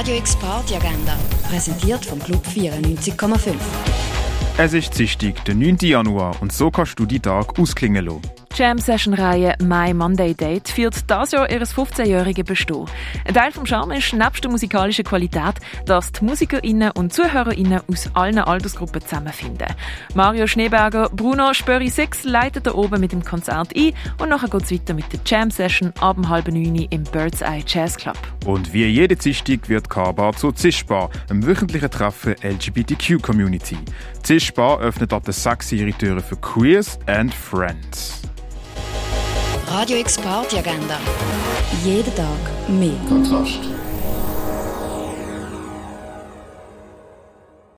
Radio X Party Agenda, präsentiert vom Club 94,5. Es ist Dienstag, der 9. Januar, und so kannst du die Tag ausklingen lassen. Jam-Session-Reihe My Monday Date führt das Jahr ihres 15-jährigen Bestehen. Ein Teil vom Charme ist nebst der musikalischen Qualität, dass die MusikerInnen und ZuhörerInnen aus allen Altersgruppen zusammenfinden. Mario Schneeberger, Bruno Spöri 6 leitet da oben mit dem Konzert ein und nachher geht es weiter mit der Jam-Session ab um halb neun im Bird's Eye Jazz Club. Und wie jede Dienstag wird K-Bar zur Zischbar, einem wöchentlichen Treffen LGBTQ-Community. Zischbar öffnet ab der 6 ihre Türen für Queers and Friends. Radio X Party Agenda. Jeden Tag mehr. Kontrast.